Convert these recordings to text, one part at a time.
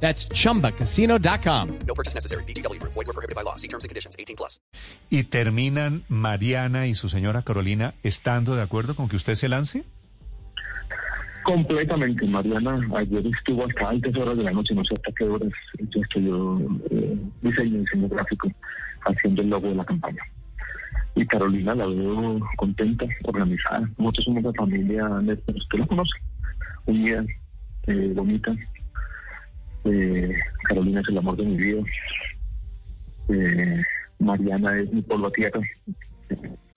That's chumbacasino.com. No purchase necessary. VGW Group. Void were prohibited by law. See terms and conditions. 18 plus. ¿Y terminan Mariana y su señora Carolina estando de acuerdo con que usted se lance? Completamente, Mariana. Ayer estuvo hasta altas horas de la noche, no sé hasta qué horas. Yo estudió eh, diseño, diseño gráfico, haciendo el logo de la campaña. Y Carolina la veo contenta, organizada. Nosotros somos una familia, usted la conoce, unida, eh, bonita. Eh, Carolina es el amor de mi vida. Eh, Mariana es mi polvo tierra.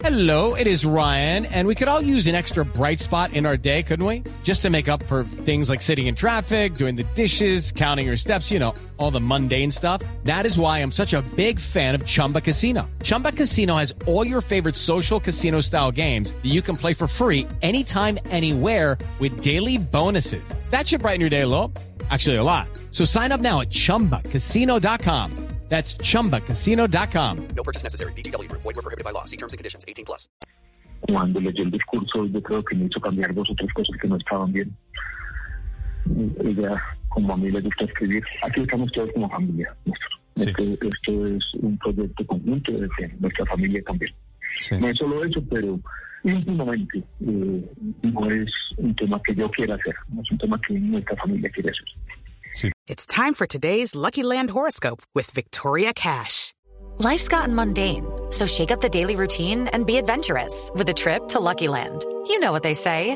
Hello, it is Ryan, and we could all use an extra bright spot in our day, couldn't we? Just to make up for things like sitting in traffic, doing the dishes, counting your steps, you know, all the mundane stuff. That is why I'm such a big fan of Chumba Casino. Chumba Casino has all your favorite social casino style games that you can play for free anytime, anywhere with daily bonuses. That should brighten your day a little. Actually, a lot. So sign up now at chumbacasino.com. That's chumbacasino.com. No purchase necessary. VGW Group. Void were prohibited by law. See terms and conditions. 18 plus. Cuando leyó el discurso, yo creo que me hizo cambiar dos o tres cosas que no estaban bien. Ella, como a mí le gusta escribir, aquí estamos todos como familia. Néstor. Sí. Esto, esto es un proyecto conjunto de nuestra familia también. Sí. No es solo eso, pero íntimamente eh, no es un tema que yo quiera hacer, no es un tema que nuestra familia quiere hacer. It's time for today's Lucky Land horoscope with Victoria Cash. Life's gotten mundane, so shake up the daily routine and be adventurous with a trip to Lucky Land. You know what they say